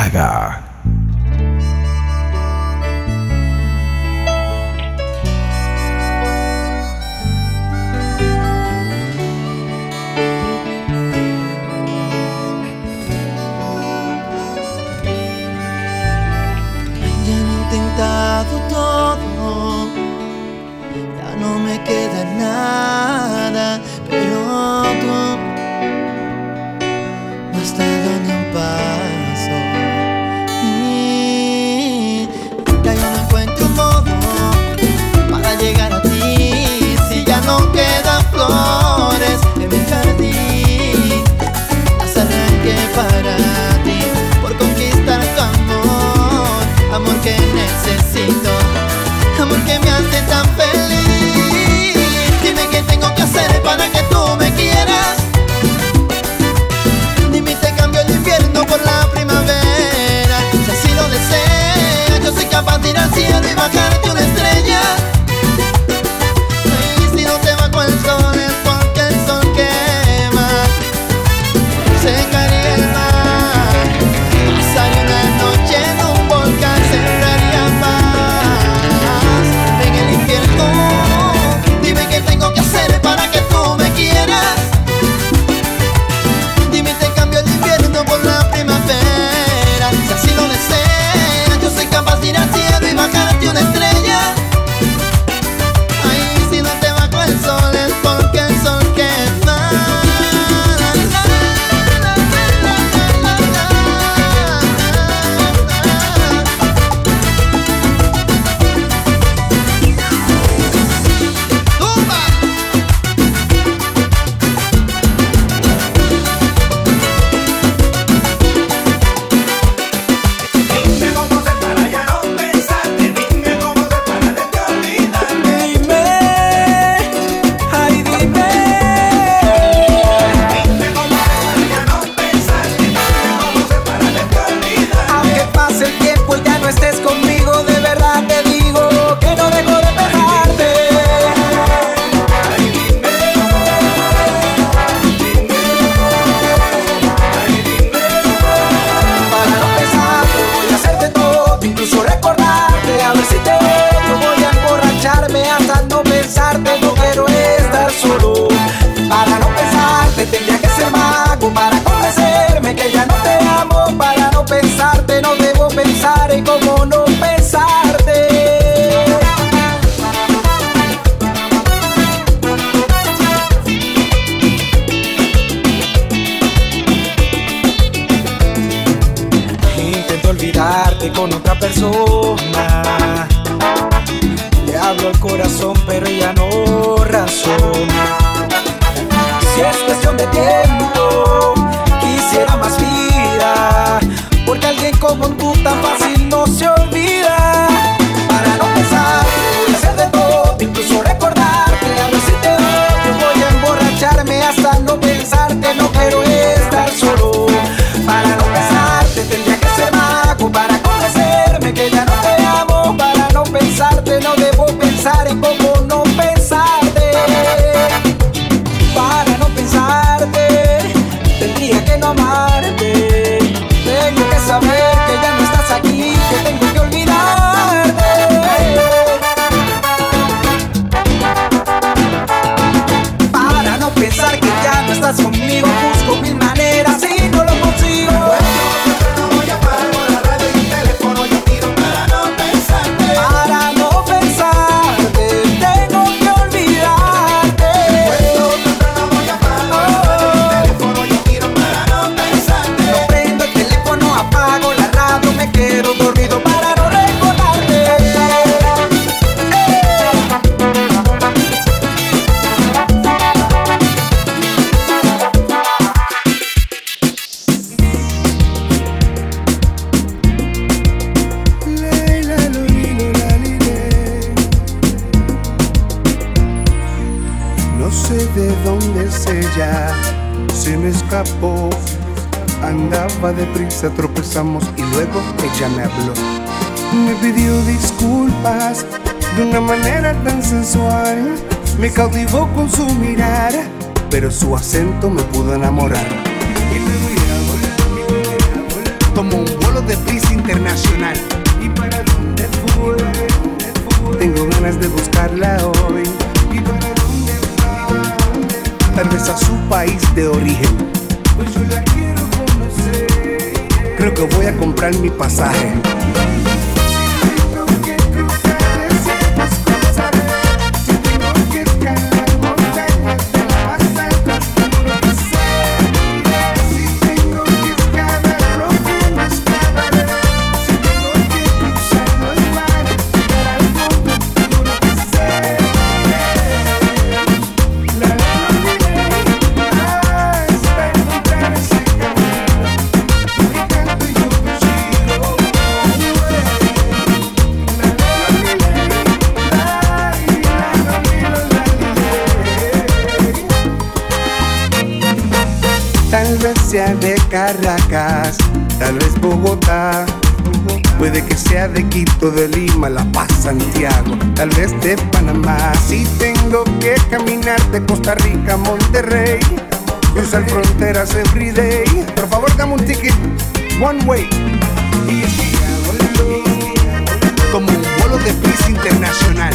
জায়গা Sing con otra persona. Le hablo al corazón, pero ella no razona. Si es cuestión de tiempo, quisiera más vida, porque alguien como tú tan fácil no se olvida. no sé de dónde es ella, se me escapó. Andaba deprisa, tropezamos y luego ella me habló. Me pidió disculpas de una manera tan sensual. Me cautivó con su mirar, pero su acento me pudo enamorar. Tomó un vuelo de prisa internacional. ¿Y para dónde fue? Tengo ganas de buscarla hoy. ¿Y para Tal vez a su país de origen. Pues. Creo que voy a comprar mi pasaje. Sea de Caracas, tal vez Bogotá. Puede que sea de Quito, de Lima, La Paz, Santiago, tal vez de Panamá. Si tengo que caminar de Costa Rica a Monterrey, cruzar fronteras everyday. Por favor, dame un ticket, one way. Como un vuelo de prisa internacional.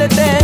escóndete.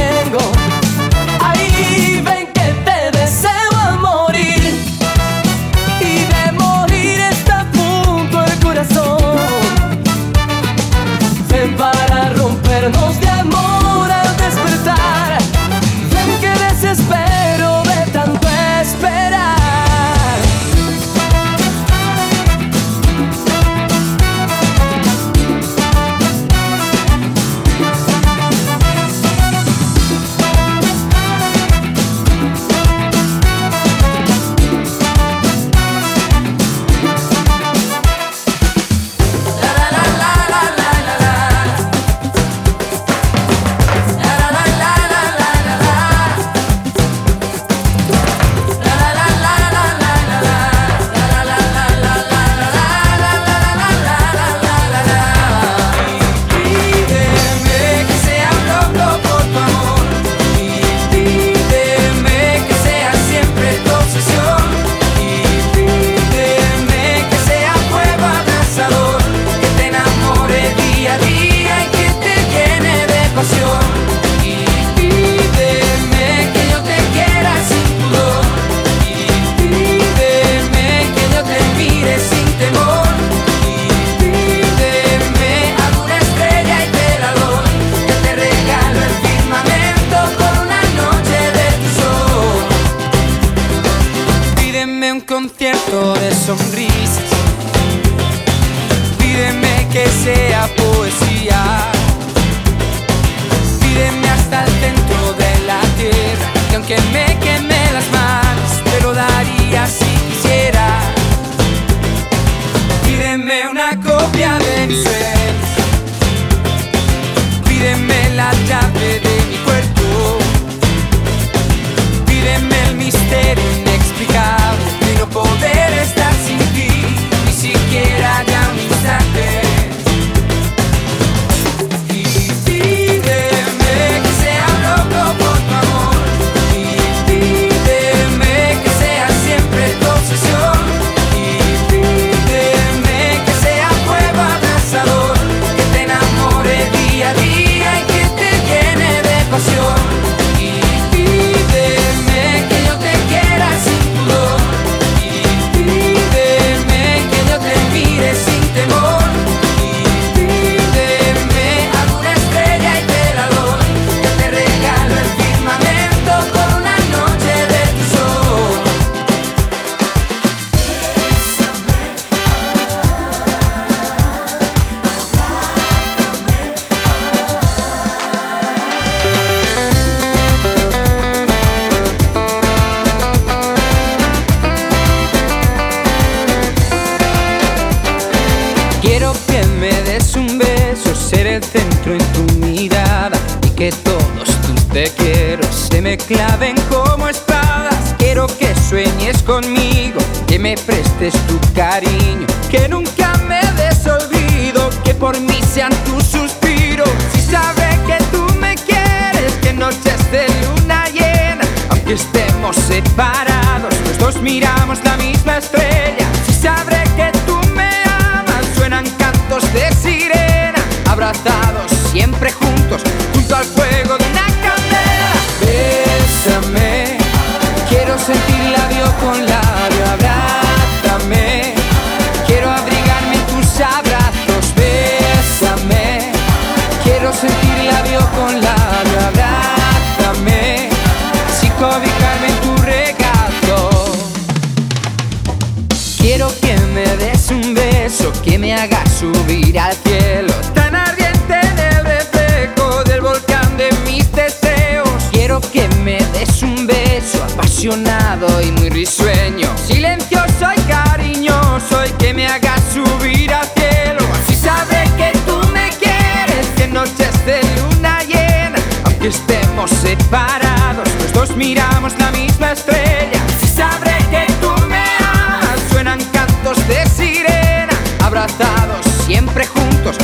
ilusionado y muy risueño. Silencioso y cariñoso y que me haga subir al cielo. Así sabré que tú me quieres, que noches de luna llena, aunque estemos separados, los dos miramos la misma estrella. Así sabré que tú me amas, suenan cantos de sirena, abrazados siempre juntos.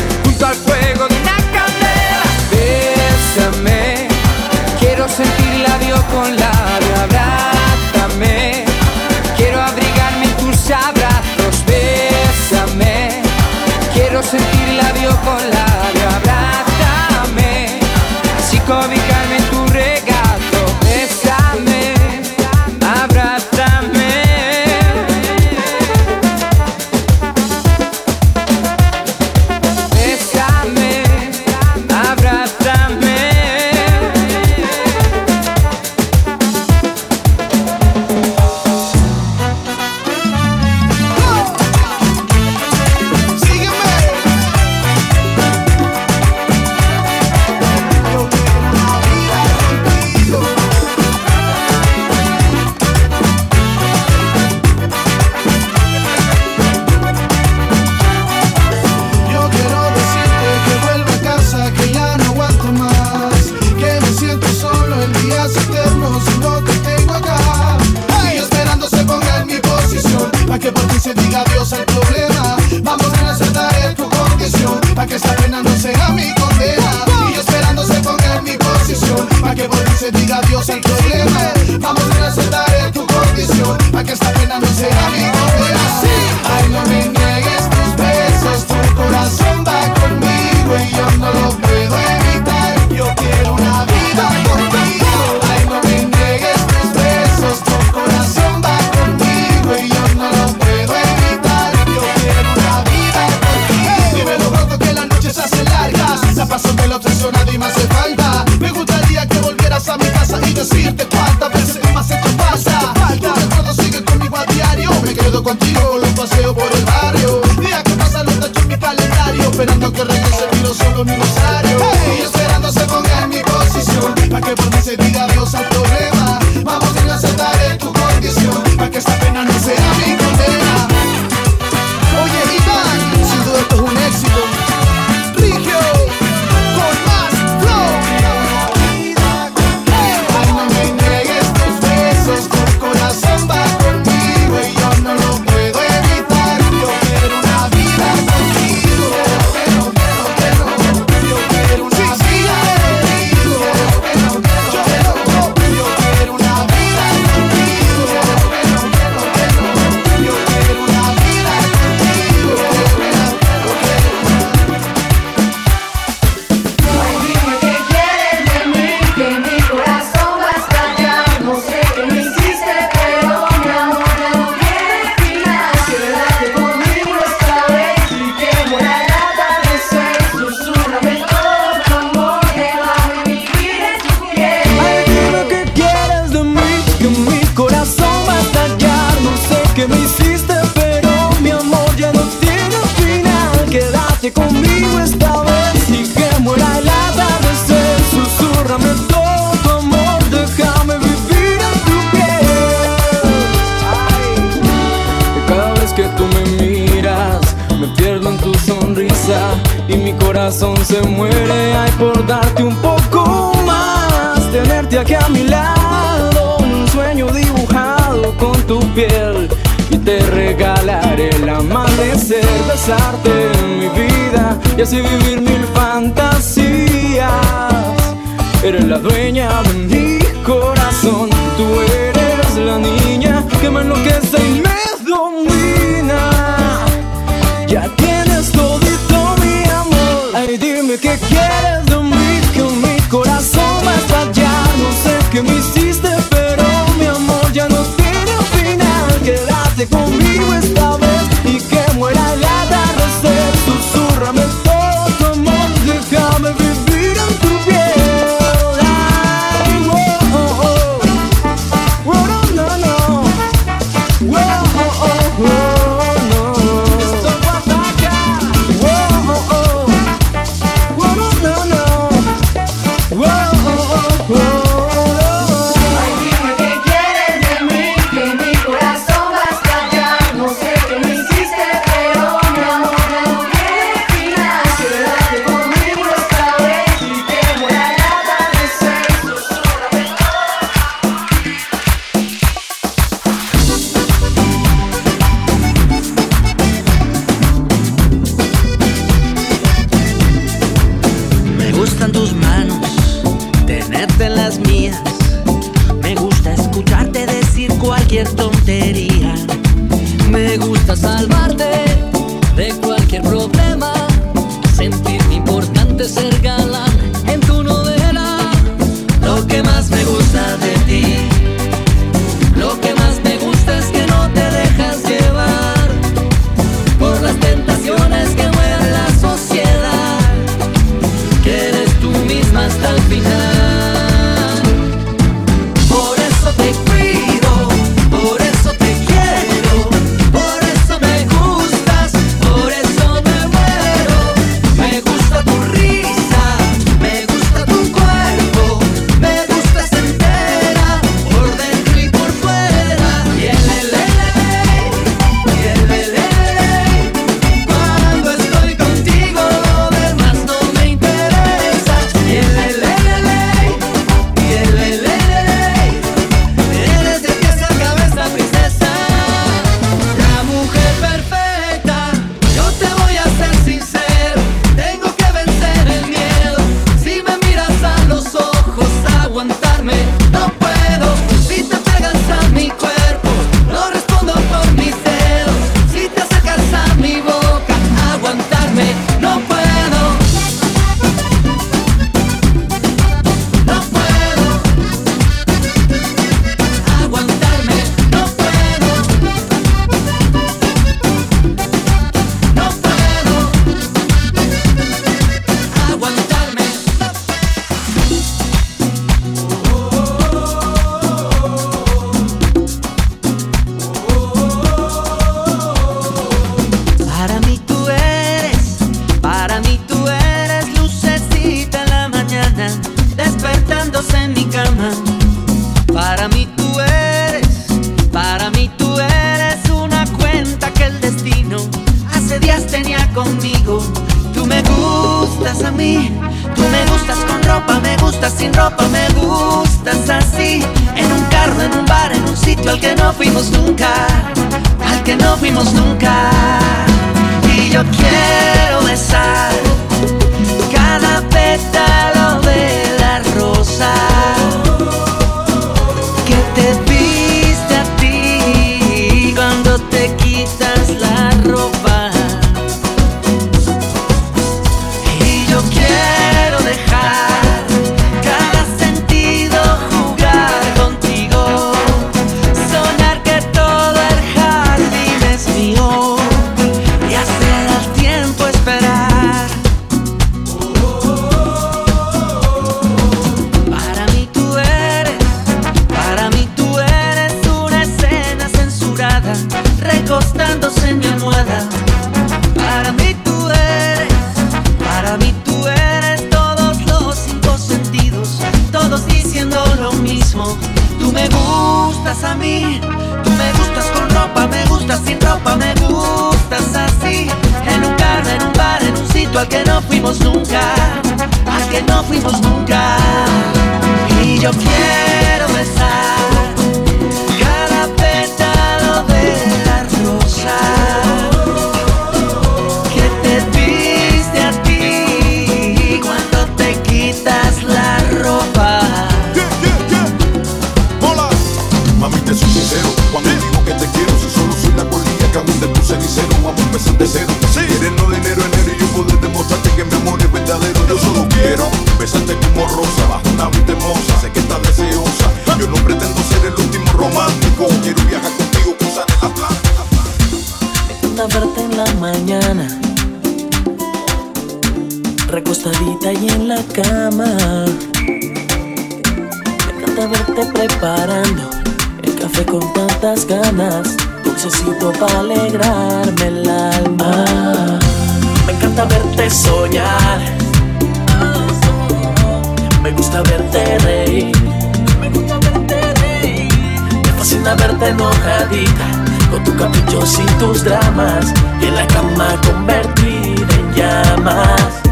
enojadita, con tu caprichos y tus dramas, y en la cama convertida en llamas.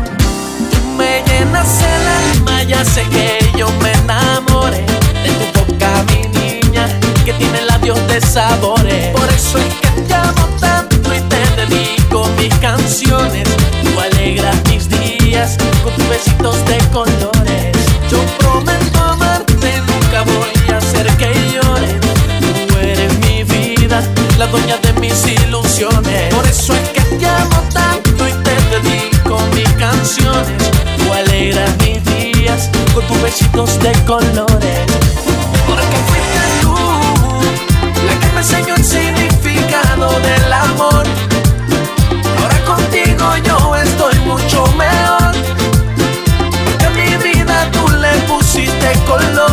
Tú me llenas el alma, ya sé que yo me enamoré de tu boca, mi niña, que tiene labios de sabores. Por eso es que te amo tanto y te dedico mis canciones. Tú alegras mis días con tus besitos de colores. Yo prometo amarte, nunca voy dueña de mis ilusiones. Por eso es que te amo tanto y te dedico mis canciones. Tú alegras mis días con tus besitos de colores. Porque fuiste tú la que me enseñó el significado del amor. Ahora contigo yo estoy mucho mejor. Porque a mi vida tú le pusiste color.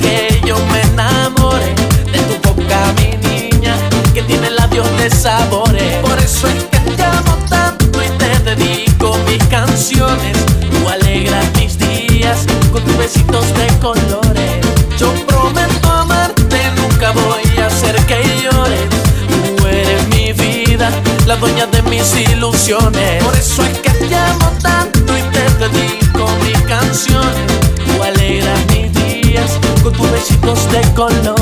Que yo me enamoré de tu boca, mi niña, que tiene labios de sabores. Por eso es que te amo tanto y te dedico mis canciones. Tú alegras mis días con tus besitos de colores. Yo prometo amarte, nunca voy a hacer que llores. Tú eres mi vida, la dueña de mis ilusiones. Por eso es color.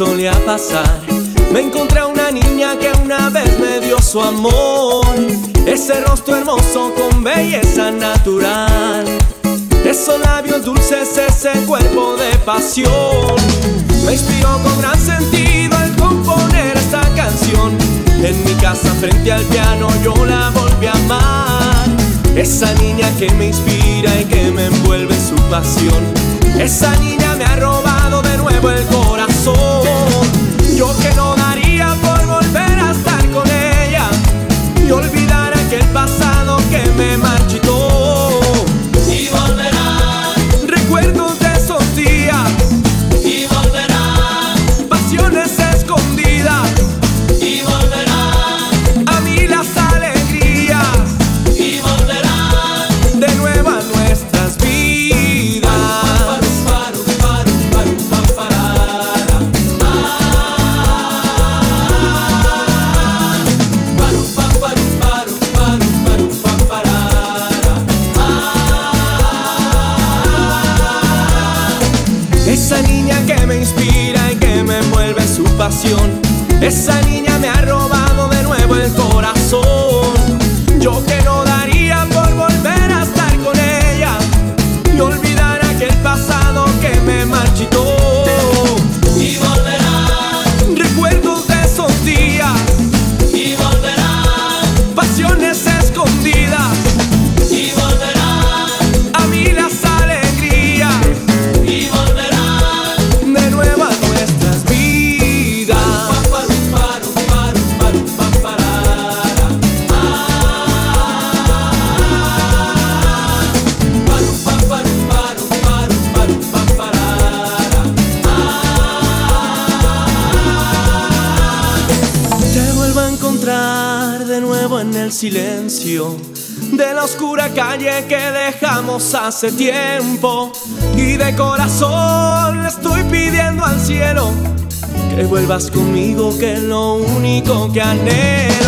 Solía pasar. Me encontré a una niña que una vez me dio su amor. Ese rostro hermoso con belleza natural. Esos labios dulces, ese cuerpo de pasión. Me inspiró con gran sentido al componer esta canción. En mi casa frente al piano yo la volví a amar. Esa niña que me inspira y que me envuelve en su pasión. Esa niña me ha robado de nuevo el corazón. Yo que no daría por volver a estar con ella y olvidar aquel pasado que me marchitó. Hace tiempo. Y de corazón le estoy pidiendo al cielo que vuelvas conmigo, que es lo único que anhelo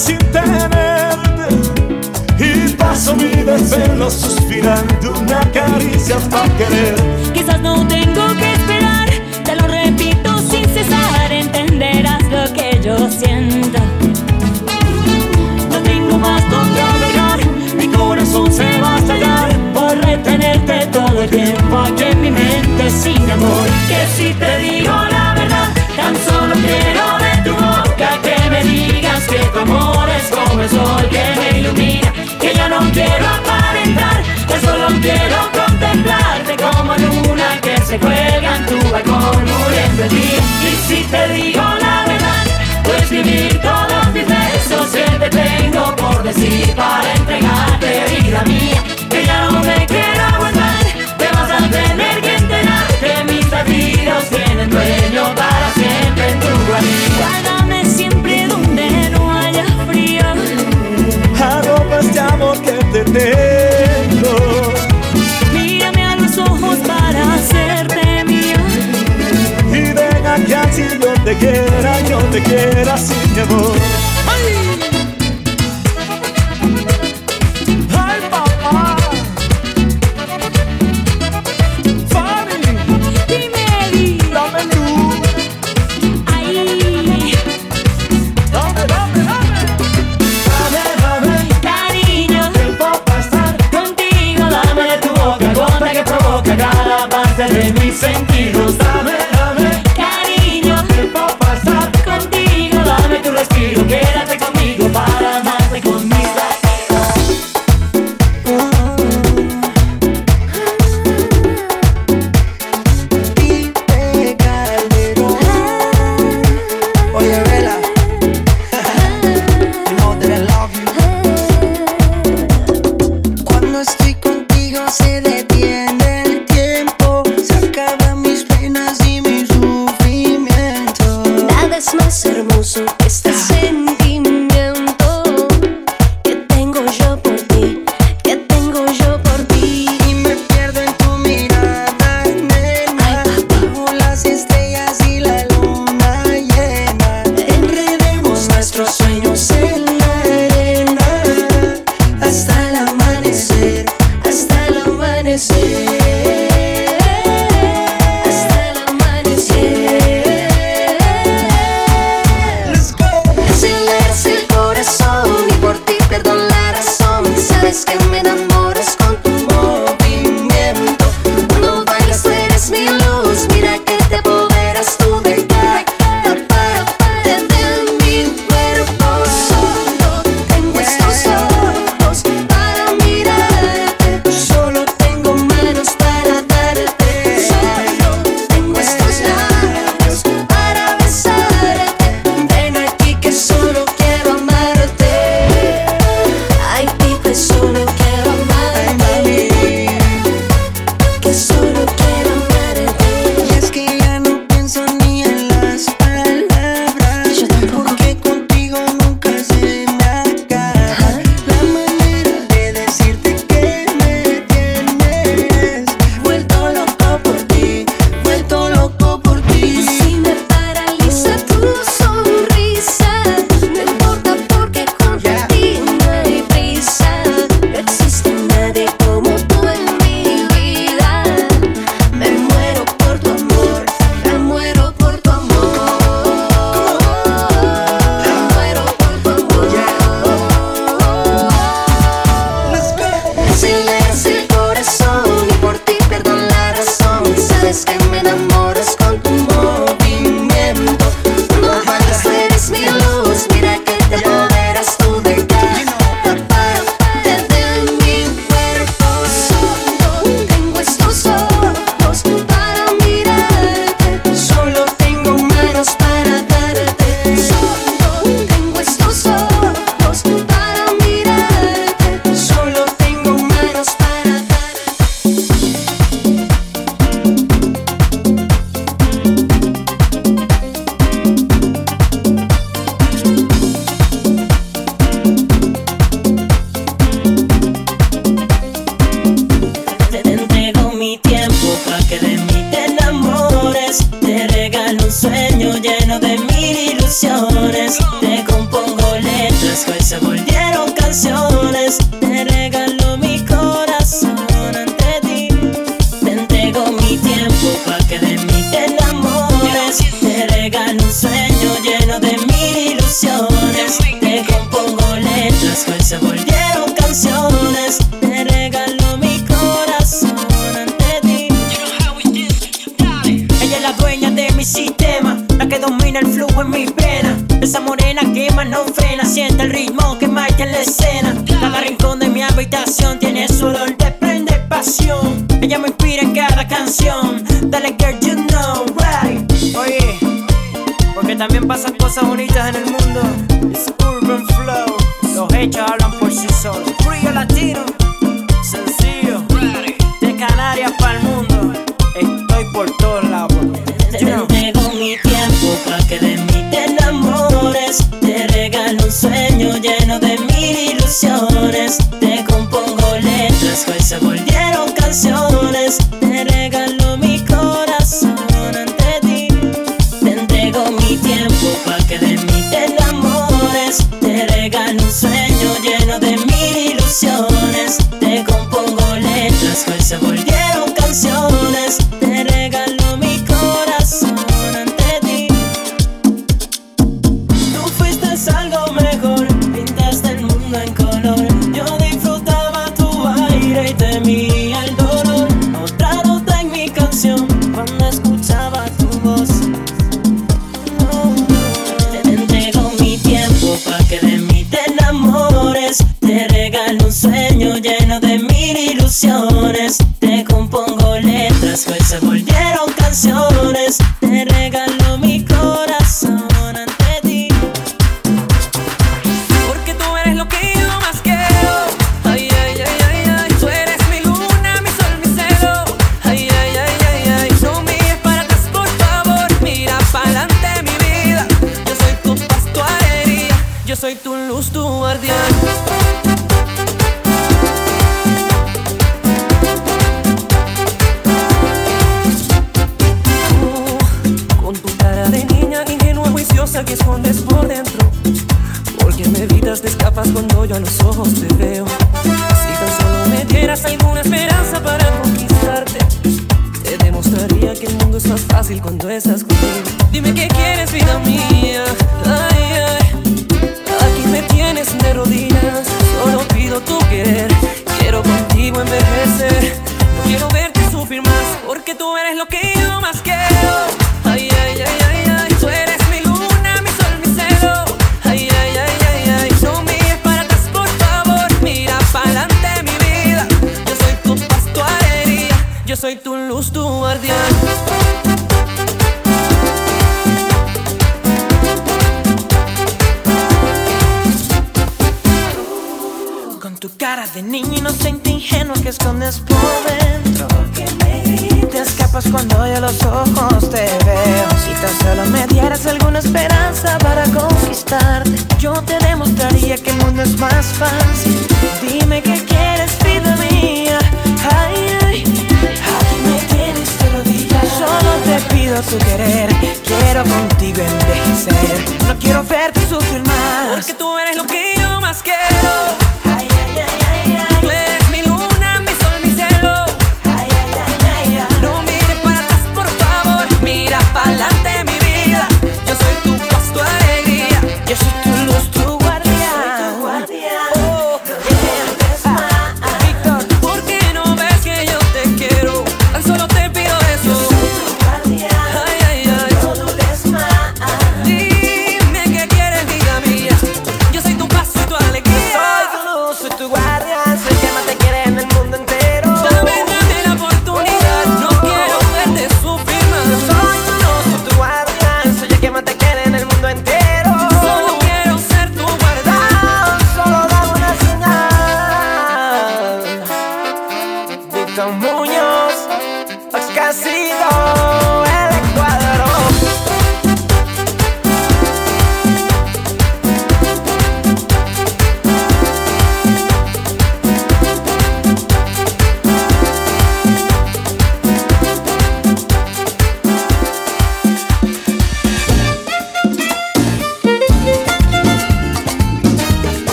sin tenerte y paso mi desvelo suspirando una caricia para querer. Quizás no tengo que esperar, te lo repito sin cesar, entenderás lo que yo siento. No tengo más donde agregar, mi corazón se va a estallar por retenerte todo el tiempo aquí en mi mente sin amor. Que si te digo la verdad, tan solo quiero digas que tu amor es como el sol que me ilumina, que yo no quiero aparentar, que solo quiero contemplarte como luna que se cuelga en tu balcón muriendo el día. Y si te digo la verdad, pues escribir todos mis versos siempre tengo por decir para entregarte vida mía, que ya no me quiero aguantar, te vas a tener que enterar que mis latidos tienen dueño para siempre en tu guarida. pretendo. Mírame a los ojos para hacerte mía. Y venga que así yo te quiera, yo te quiera, sin amor. sueño lleno de mil ilusiones. Te compongo letras que hoy se volvieron canciones. Te regalo mi corazón ante ti. Ella es la dueña de mi sistema, la que domina el flujo en mis venas. Esa morena que más no frena, siente el ritmo que marca en la escena. Cada rincón de mi habitación tiene su olor de prende pasión. Ella me inspira en cada canción. Dale que también pasan cosas bonitas en el mundo. It's urban flow. Los hechos hablan por sí solos. Frío latino. suelto se voltea. su querer.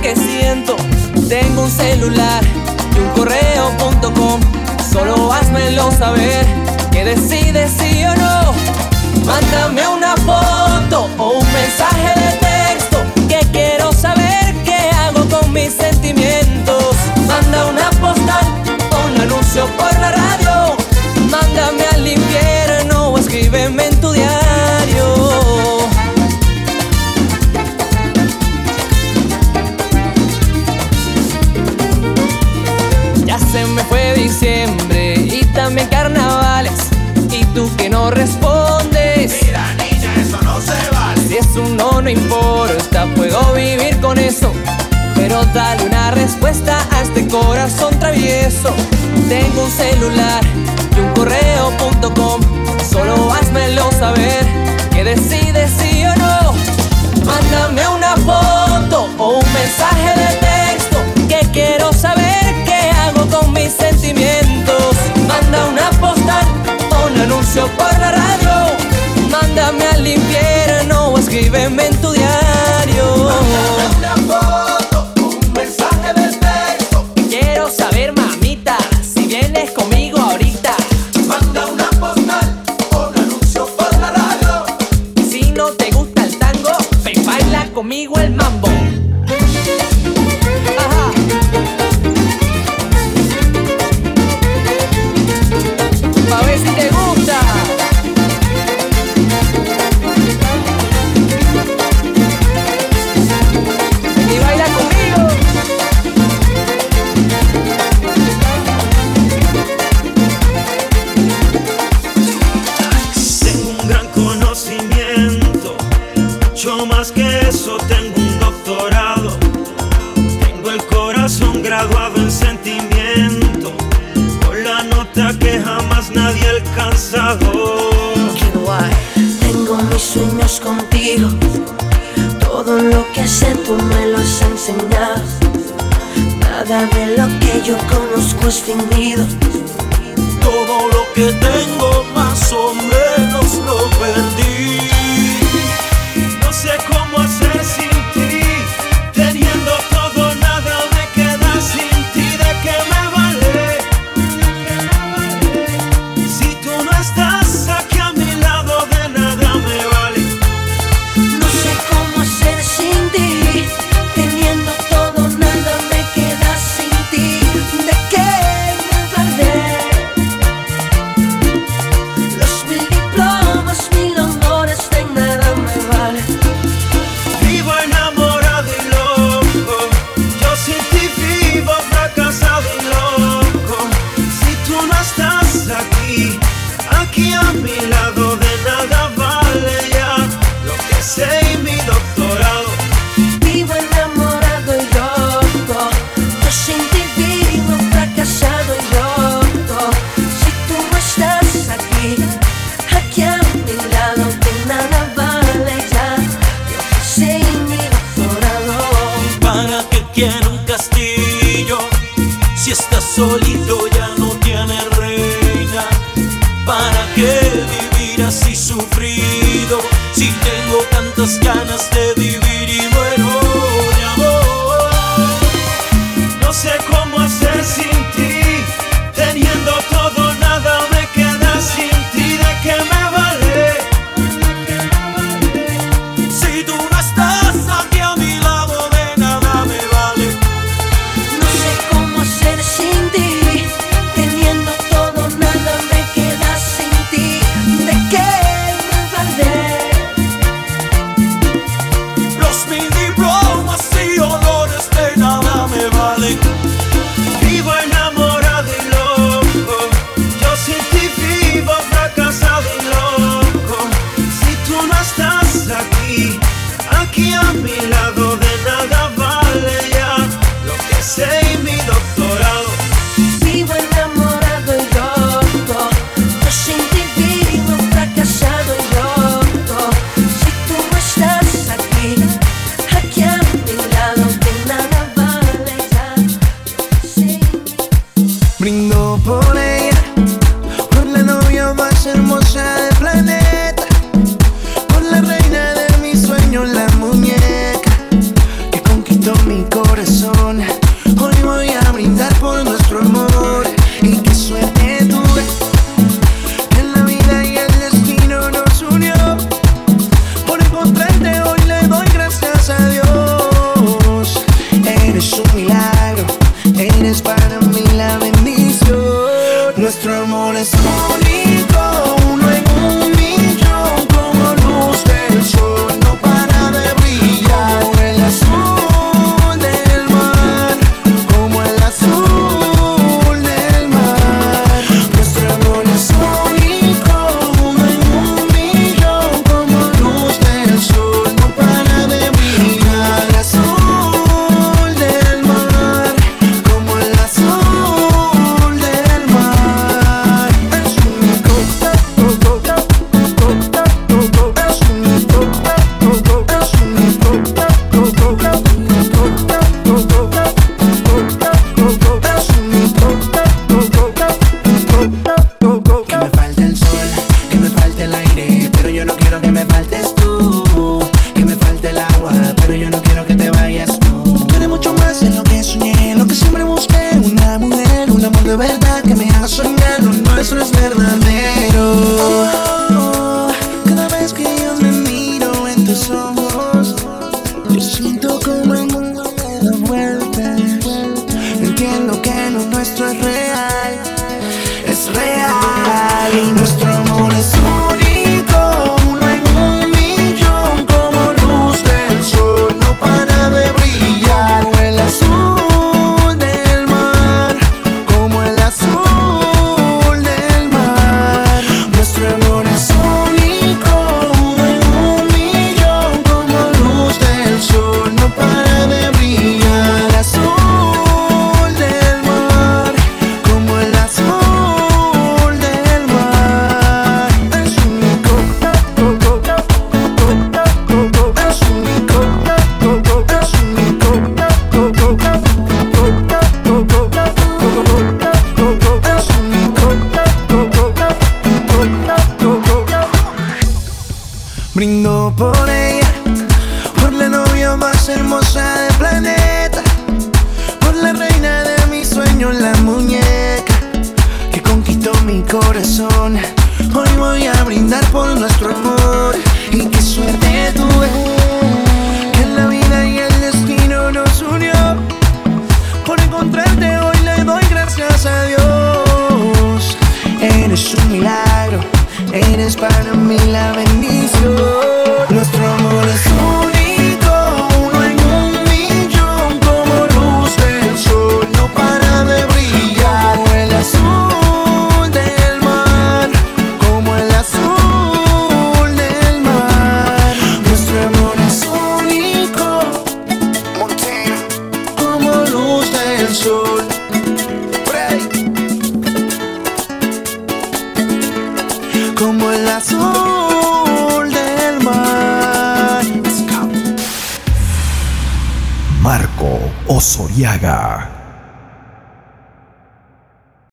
que siento. Tengo un celular y un correo.com. Solo házmelo saber que decides sí o no. Mándame una foto o un mensaje de texto que quiero saber qué hago con mis sentimientos. Manda una postal o un anuncio por la radio diciembre y también carnavales. Y tú que no respondes. Mira, niña, eso no se vale. Si es un no, no importa, puedo vivir con eso. Pero dale una respuesta a este corazón travieso. Tengo un celular y un correo.com. Solo házmelo saber que decides sí o no. Mándame una foto o un mensaje de sentimientos. Manda una postal o un anuncio por la radio. Mándame al infierno o escríbeme en tu diario. Nada de lo que yo conozco es fingido. Todo lo que te En un castillo. Si está solito ya no tiene reina. ¿Para qué vivir así sufrido? Si tengo tantas ganas de vivir.